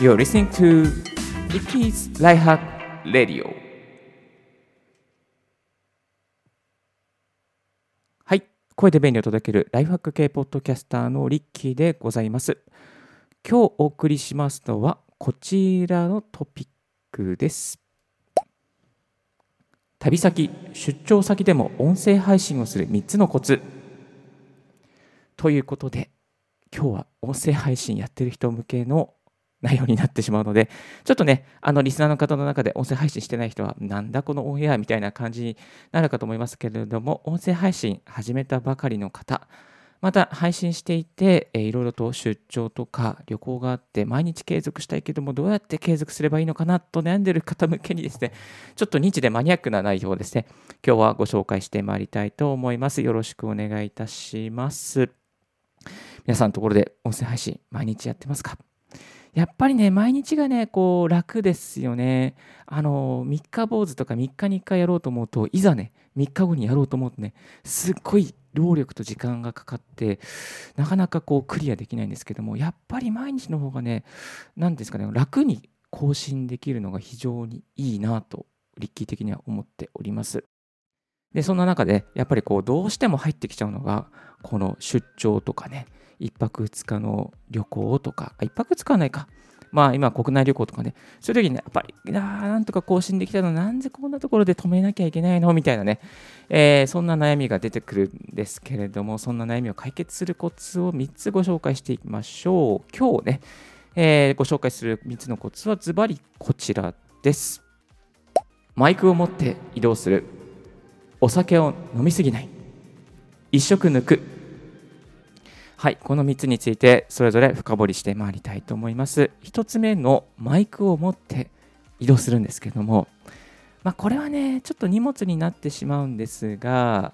You're listening to Ricky's Lifehack Radio. はい。声で便利を届けるライフハック系ポッドキャスターのリッキーでございます。今日お送りしますのはこちらのトピックです。旅先出張先でも音声配信をする3つのコツ。ということで今日は音声配信やってる人向けの内容になってしまうので、ちょっとね、あのリスナーの方の中で音声配信してない人は、なんだこのオンエアみたいな感じになるかと思いますけれども、音声配信始めたばかりの方、また配信していて、えー、いろいろと出張とか旅行があって、毎日継続したいけども、どうやって継続すればいいのかなと悩んでいる方向けにですね、ちょっとニッチでマニアックな内容をですね、今日はご紹介してまいりたいと思います。よろしくお願いいたします。皆さんのところで音声配信、毎日やってますか？やっぱりね、毎日がね、こう、楽ですよね。あの、三日坊主とか3日に1回やろうと思うと、いざね、3日後にやろうと思うとね、すっごい労力と時間がかかって、なかなかこう、クリアできないんですけども、やっぱり毎日の方がね、何ですかね、楽に更新できるのが非常にいいなと、立キ的には思っております。で、そんな中で、やっぱりこう、どうしても入ってきちゃうのが、この出張とかね、1泊2日の旅行とか、1泊2日はないか。まあ今国内旅行とかね、そういう時にね、やっぱり、なんとか更新できたの、なんでこんなところで止めなきゃいけないの？みたいなね、えー、そんな悩みが出てくるんですけれども、そんな悩みを解決するコツを3つご紹介していきましょう。今日ね、えー、ご紹介する3つのコツはズバリこちらです。マイクを持って移動する。お酒を飲みすぎない。一食抜く。はい、この3つについてそれぞれ深掘りしてまいりたいと思います。1つ目のマイクを持って移動するんですけども、まあ、これはね、ちょっと荷物になってしまうんですが、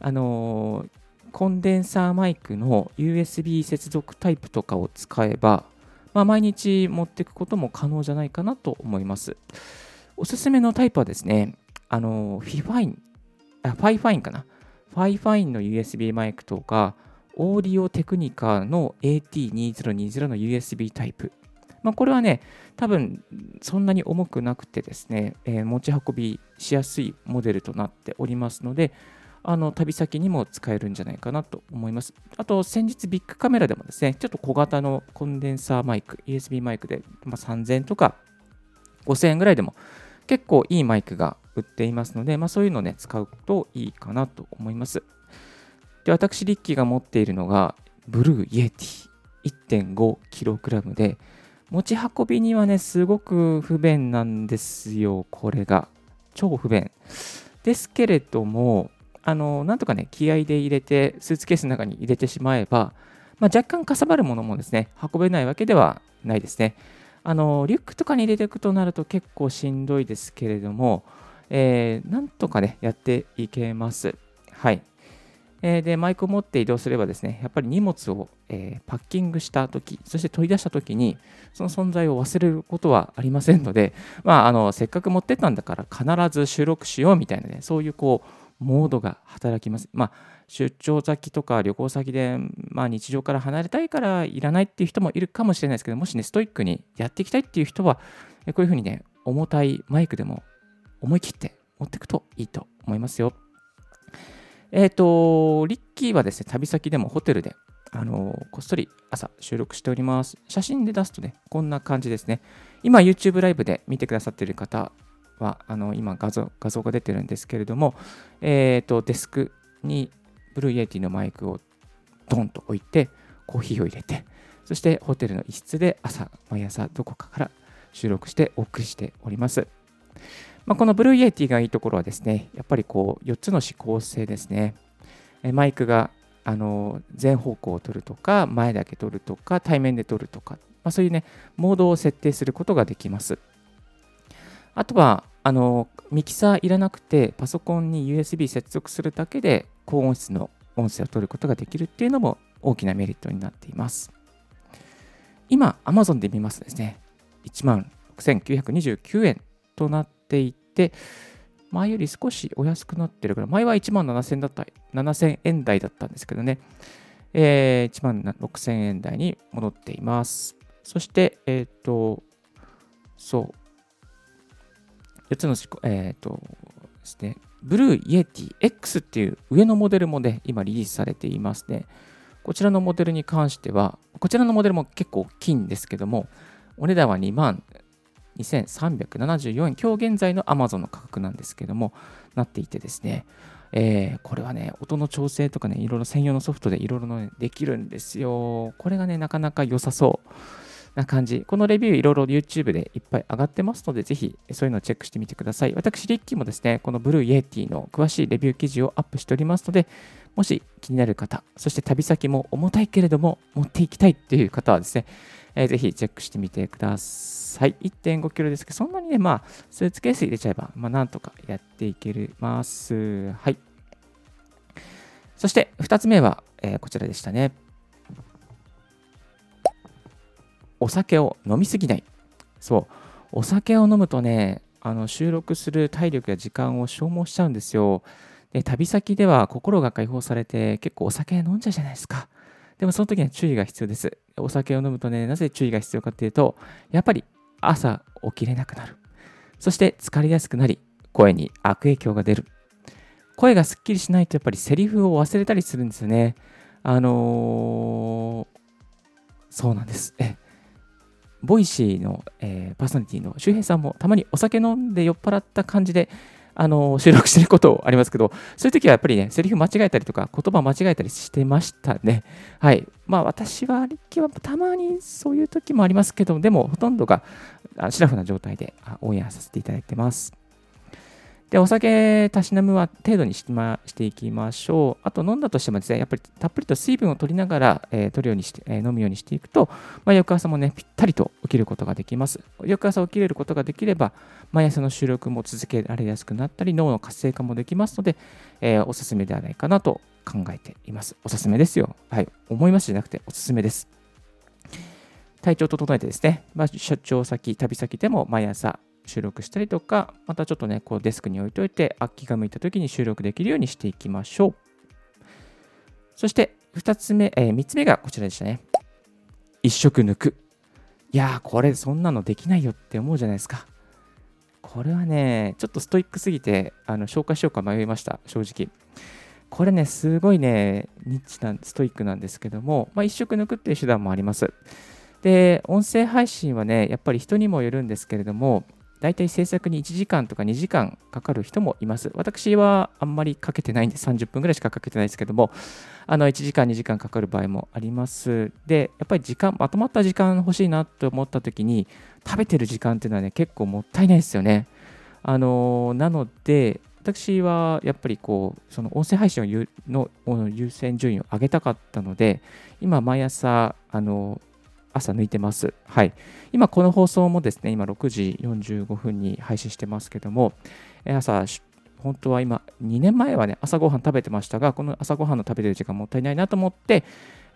あのコンデンサーマイクの USB 接続タイプとかを使えば、まあ、毎日持っていくことも可能じゃないかなと思います。おすすめのタイプはですね、あのフィファイン、あファイファインかな。ファイファインの USB マイクとか、オーディオテクニカの AT2020 の USB タイプ。まあ、これはね、多分そんなに重くなくてですね、えー、持ち運びしやすいモデルとなっておりますので、あの旅先にも使えるんじゃないかなと思います。あと、先日ビックカメラでもですね、ちょっと小型のコンデンサーマイク、USB マイクで、まあ、3000円とか5000円ぐらいでも結構いいマイクが売っていますので、まあ、そういうのをね、使うといいかなと思います。で、私、リッキーが持っているのが、 Blue Yeti 1.5kg で、持ち運びにはね、すごく不便なんですよ、これが。超不便。ですけれども、あの、なんとかね、気合で入れて、スーツケースの中に入れてしまえば、まあ、若干かさばるものもですね、運べないわけではないですね。あの、リュックとかに入れていくとなると結構しんどいですけれども、えー、なんとかね、やっていけます。はい。えー、で、マイクを持って移動すればですね、やっぱり荷物を、えー、パッキングしたとき、そして取り出したときに、その存在を忘れることはありませんので、まあ、あの、せっかく持ってったんだから必ず収録しようみたいなね、そういうこう、モードが働きます。まあ、出張先とか旅行先で、まあ、日常から離れたいからいらないっていう人もいるかもしれないですけど、もしね、ストイックにやっていきたいっていう人は、こういうふうにね、重たいマイクでも思い切って持っていくといいと思いますよ。えっ、ー、と、リッキーはですね、旅先でもホテルで、あのこっそり朝収録しております。写真で出すとね、こんな感じですね。今、YouTube ライブで見てくださっている方は、あの今画像、画像が出てるんですけれども、えっ、ー、と、デスクに Blue Yeti のマイクをドンと置いて、コーヒーを入れて、そしてホテルの一室で朝、毎朝どこかから収録してお送りしております。まあ、この Blue Yeti がいいところはですね、やっぱりこう4つの指向性ですね。マイクがあの全方向を取るとか、前だけ取るとか、対面で取るとか、まあ、そういうね、モードを設定することができます。あとは、あのミキサーいらなくて、パソコンに USB 接続するだけで高音質の音声を取ることができるっていうのも大きなメリットになっています。今、Amazon で見ますとですね、1万6929円となっていて、前より少しお安くなってるから、前は1万7000だった7000円台だったんですけどね、えー、1万6000円台に戻っています。そして、えっ、ー、と、そう、4つの、えっ、ー、とですね、 Blue Yeti X っていう上のモデルもね、今リリースされていますね。こちらのモデルに関しては、こちらのモデルも結構大きいんですけども、お値段は2万2374円、今日現在の Amazon の価格なんですけども、なっていてですね、えー、これはね、音の調整とかね、いろいろ専用のソフトでいろいろ、ね、できるんですよ。これがね、なかなか良さそう。な感じ。このレビューいろいろ YouTube でいっぱい上がってますので、ぜひそういうのをチェックしてみてください。私、リッキーもですね、この Blue Yeti の詳しいレビュー記事をアップしておりますので、もし気になる方、そして旅先も重たいけれども持っていきたいっていう方はですね、えー、ぜひチェックしてみてください。1.5キロですけど、そんなにね、まあ、スーツケース入れちゃえば、まあ、なんとかやっていけます。はい。そして、2つ目は、えー、こちらでしたね。お酒を飲みすぎない。そう。お酒を飲むとね、あの収録する体力や時間を消耗しちゃうんですよ。で旅先では心が解放されて結構お酒飲んじゃうじゃないですか。でもその時には注意が必要です。お酒を飲むとね、なぜ注意が必要かっていうと、やっぱり朝起きれなくなる。そして疲れやすくなり、声に悪影響が出る。声がすっきりしないとやっぱりセリフを忘れたりするんですよね。あのー、そうなんです。 Voicy の、えー、パーソナリティの周平さんもたまにお酒飲んで酔っ払った感じであの収録してることありますけど、そういう時はやっぱりね、セリフ間違えたりとか、言葉間違えたりしてましたね。はい。まあ私は、リッキーはたまにそういう時もありますけど、でもほとんどがシラフな状態でオンエアさせていただいてます。で、お酒、たしなむは程度にし,、ま、していきましょう。あと、飲んだとしてもですね、やっぱりたっぷりと水分を取りながら、えー、取るようにして、えー、飲むようにしていくと、まあ、翌朝もね、ぴったりと起きることができます。翌朝起きれることができれば、毎朝の収録も続けられやすくなったり、脳の活性化もできますので、えー、おすすめではないかなと考えています。おすすめですよ。はい。思いますじゃなくて、おすすめです。体調を整えてですね、まあ、出張先、旅先でも毎朝収録したりとか、またちょっとね、こうデスクに置いといて、空きが向いた時に収録できるようにしていきましょう。そして、2つ目、えー、3つ目がこちらでしたね。1食抜く。いやー、これそんなのできないよって思うじゃないですか。これはね、ちょっとストイックすぎて、あの紹介しようか迷いました、正直。これね、すごいね、ニッチなストイックなんですけども、まあ、1食抜くっていう手段もあります。で、音声配信はね、やっぱり人にもよるんですけれども、大体制作に1時間とか2時間かかる人もいます。私はあんまりかけてないんで30分ぐらいしかかけてないですけども、あの1時間2時間かかる場合もあります。で、やっぱり時間、まとまった時間欲しいなと思った時に、食べてる時間っていうのはね、結構もったいないですよね。あのなので、私はやっぱりこう、その音声配信の優先順位を上げたかったので、今毎朝、あの朝抜いてます。はい。今、この放送もですね、今6時45分に配信してますけども、朝、本当は今、2年前はね、朝ごはん食べてましたが、この朝ごはんの食べてる時間もったいないなと思って、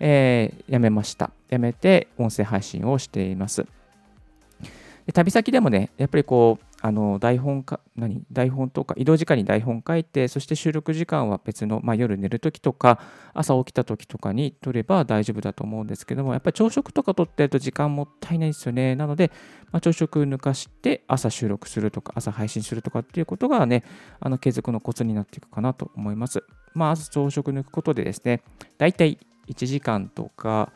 えー、やめました。やめて、音声配信をしています。で旅先でもね、やっぱりこう、あの台本か、何？台本とか、移動時間に台本書いて、そして収録時間は別の、まあ、夜寝るときとか、朝起きたときとかに取れば大丈夫だと思うんですけども、やっぱり朝食とか取ってると時間もったいないですよね。なので、まあ、朝食抜かして朝収録するとか、朝配信するとかっていうことがね、あの継続のコツになっていくかなと思います。まあ、朝食抜くことでですね、大体1時間とか、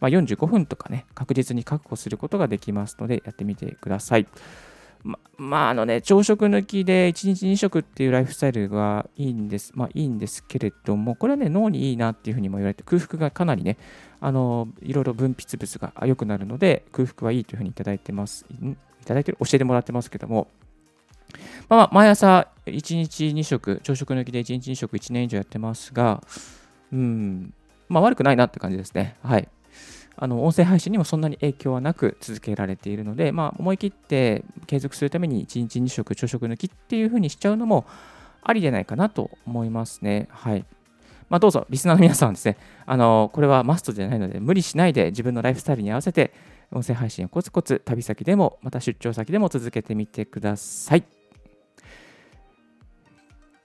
まあ、45分とかね、確実に確保することができますので、やってみてください。ま、まあ、あのね、朝食抜きで1日2食っていうライフスタイルがいいんです、まあいいんですけれども、これはね、脳にいいなっていうふうにも言われて、空腹がかなりね、あの、いろいろ分泌物が良くなるので、空腹はいいというふうにいただいてます。いただいてる、教えてもらってますけども、まあ、まあ、毎朝1日2食、朝食抜きで1日2食1年以上やってますが、うん、まあ悪くないなって感じですね。はい。あの音声配信にもそんなに影響はなく続けられているので、まあ、思い切って継続するために1日2食朝食抜きっていう風にしちゃうのもありでないかなと思いますね。はい。まあ、どうぞ、リスナーの皆さんですね、あのこれはマストじゃないので、無理しないで自分のライフスタイルに合わせて、音声配信をコツコツ旅先でも、また出張先でも続けてみてください。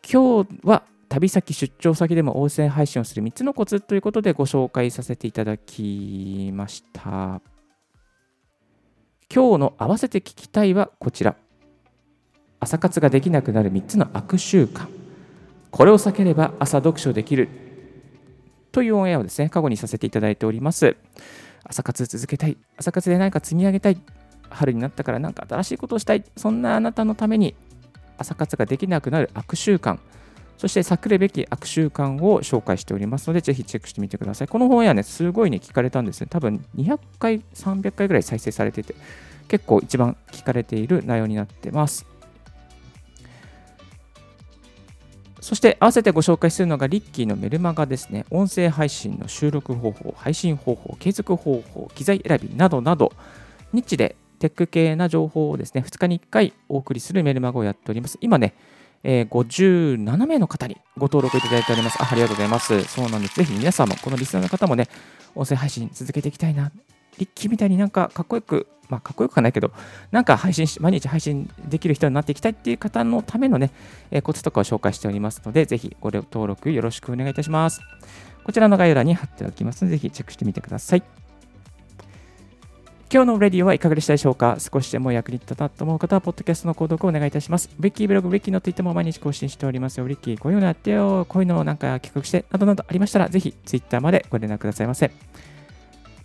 今日は旅先、出張先でも音声配信をする3つのコツということでご紹介させていただきました。今日の合わせて聞きたいはこちら。朝活ができなくなる3つの悪習慣。これを避ければ朝読書できる。というオンエアをですね、過去にさせていただいております。朝活続けたい。朝活で何か積み上げたい。春になったから何か新しいことをしたい。そんなあなたのために朝活ができなくなる悪習慣。そして避けるべき悪習慣を紹介しておりますので、ぜひチェックしてみてください。この本やね、すごいね、聞かれたんですね。多分200回、300回ぐらい再生されてて、結構一番聞かれている内容になってます。そして合わせてご紹介するのがリッキーのメルマガですね。音声配信の収録方法、配信方法、継続方法、機材選びなどなど、ニッチでテック系な情報をですね、2日に1回お送りするメルマガをやっております。今ね、えー、57名の方にご登録いただいておりますあ。ありがとうございます。そうなんです。ぜひ皆さんも、このリスナーの方もね、音声配信続けていきたいな。リッキーみたいになんかかっこよく、まあかっこよくはないけど、なんか配信し、毎日配信できる人になっていきたいっていう方のためのね、えー、コツとかを紹介しておりますので、ぜひご登録よろしくお願いいたします。こちらの概要欄に貼っておきますので、ぜひチェックしてみてください。今日のレディオはいかがでしたでしょうか？少しでも役に立ったと思う方は、ポッドキャストの購読をお願いいたします。リッキーブログ、リッキーのツイッターも毎日更新しておりますよ。リッキー、こういうのやってよ、こういうのをなんか企画して、などなどありましたら、ぜひツイッターまでご連絡くださいませ。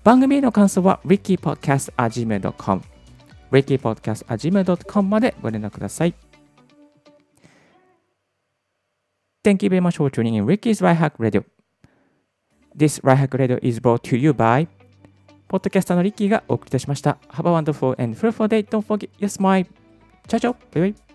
番組への感想は、rickypodcast.gmail.com、rickypodcast.gmail.com までご連絡ください。Thank you very much for tuning in Ricky's Right Hack Radio. This Right Hack Radio is brought to you by ポッドキャスターのリッキーがお送りいたしました。Have a wonderful and fruitful day. Don't forget your smile. チャチャバイバイ。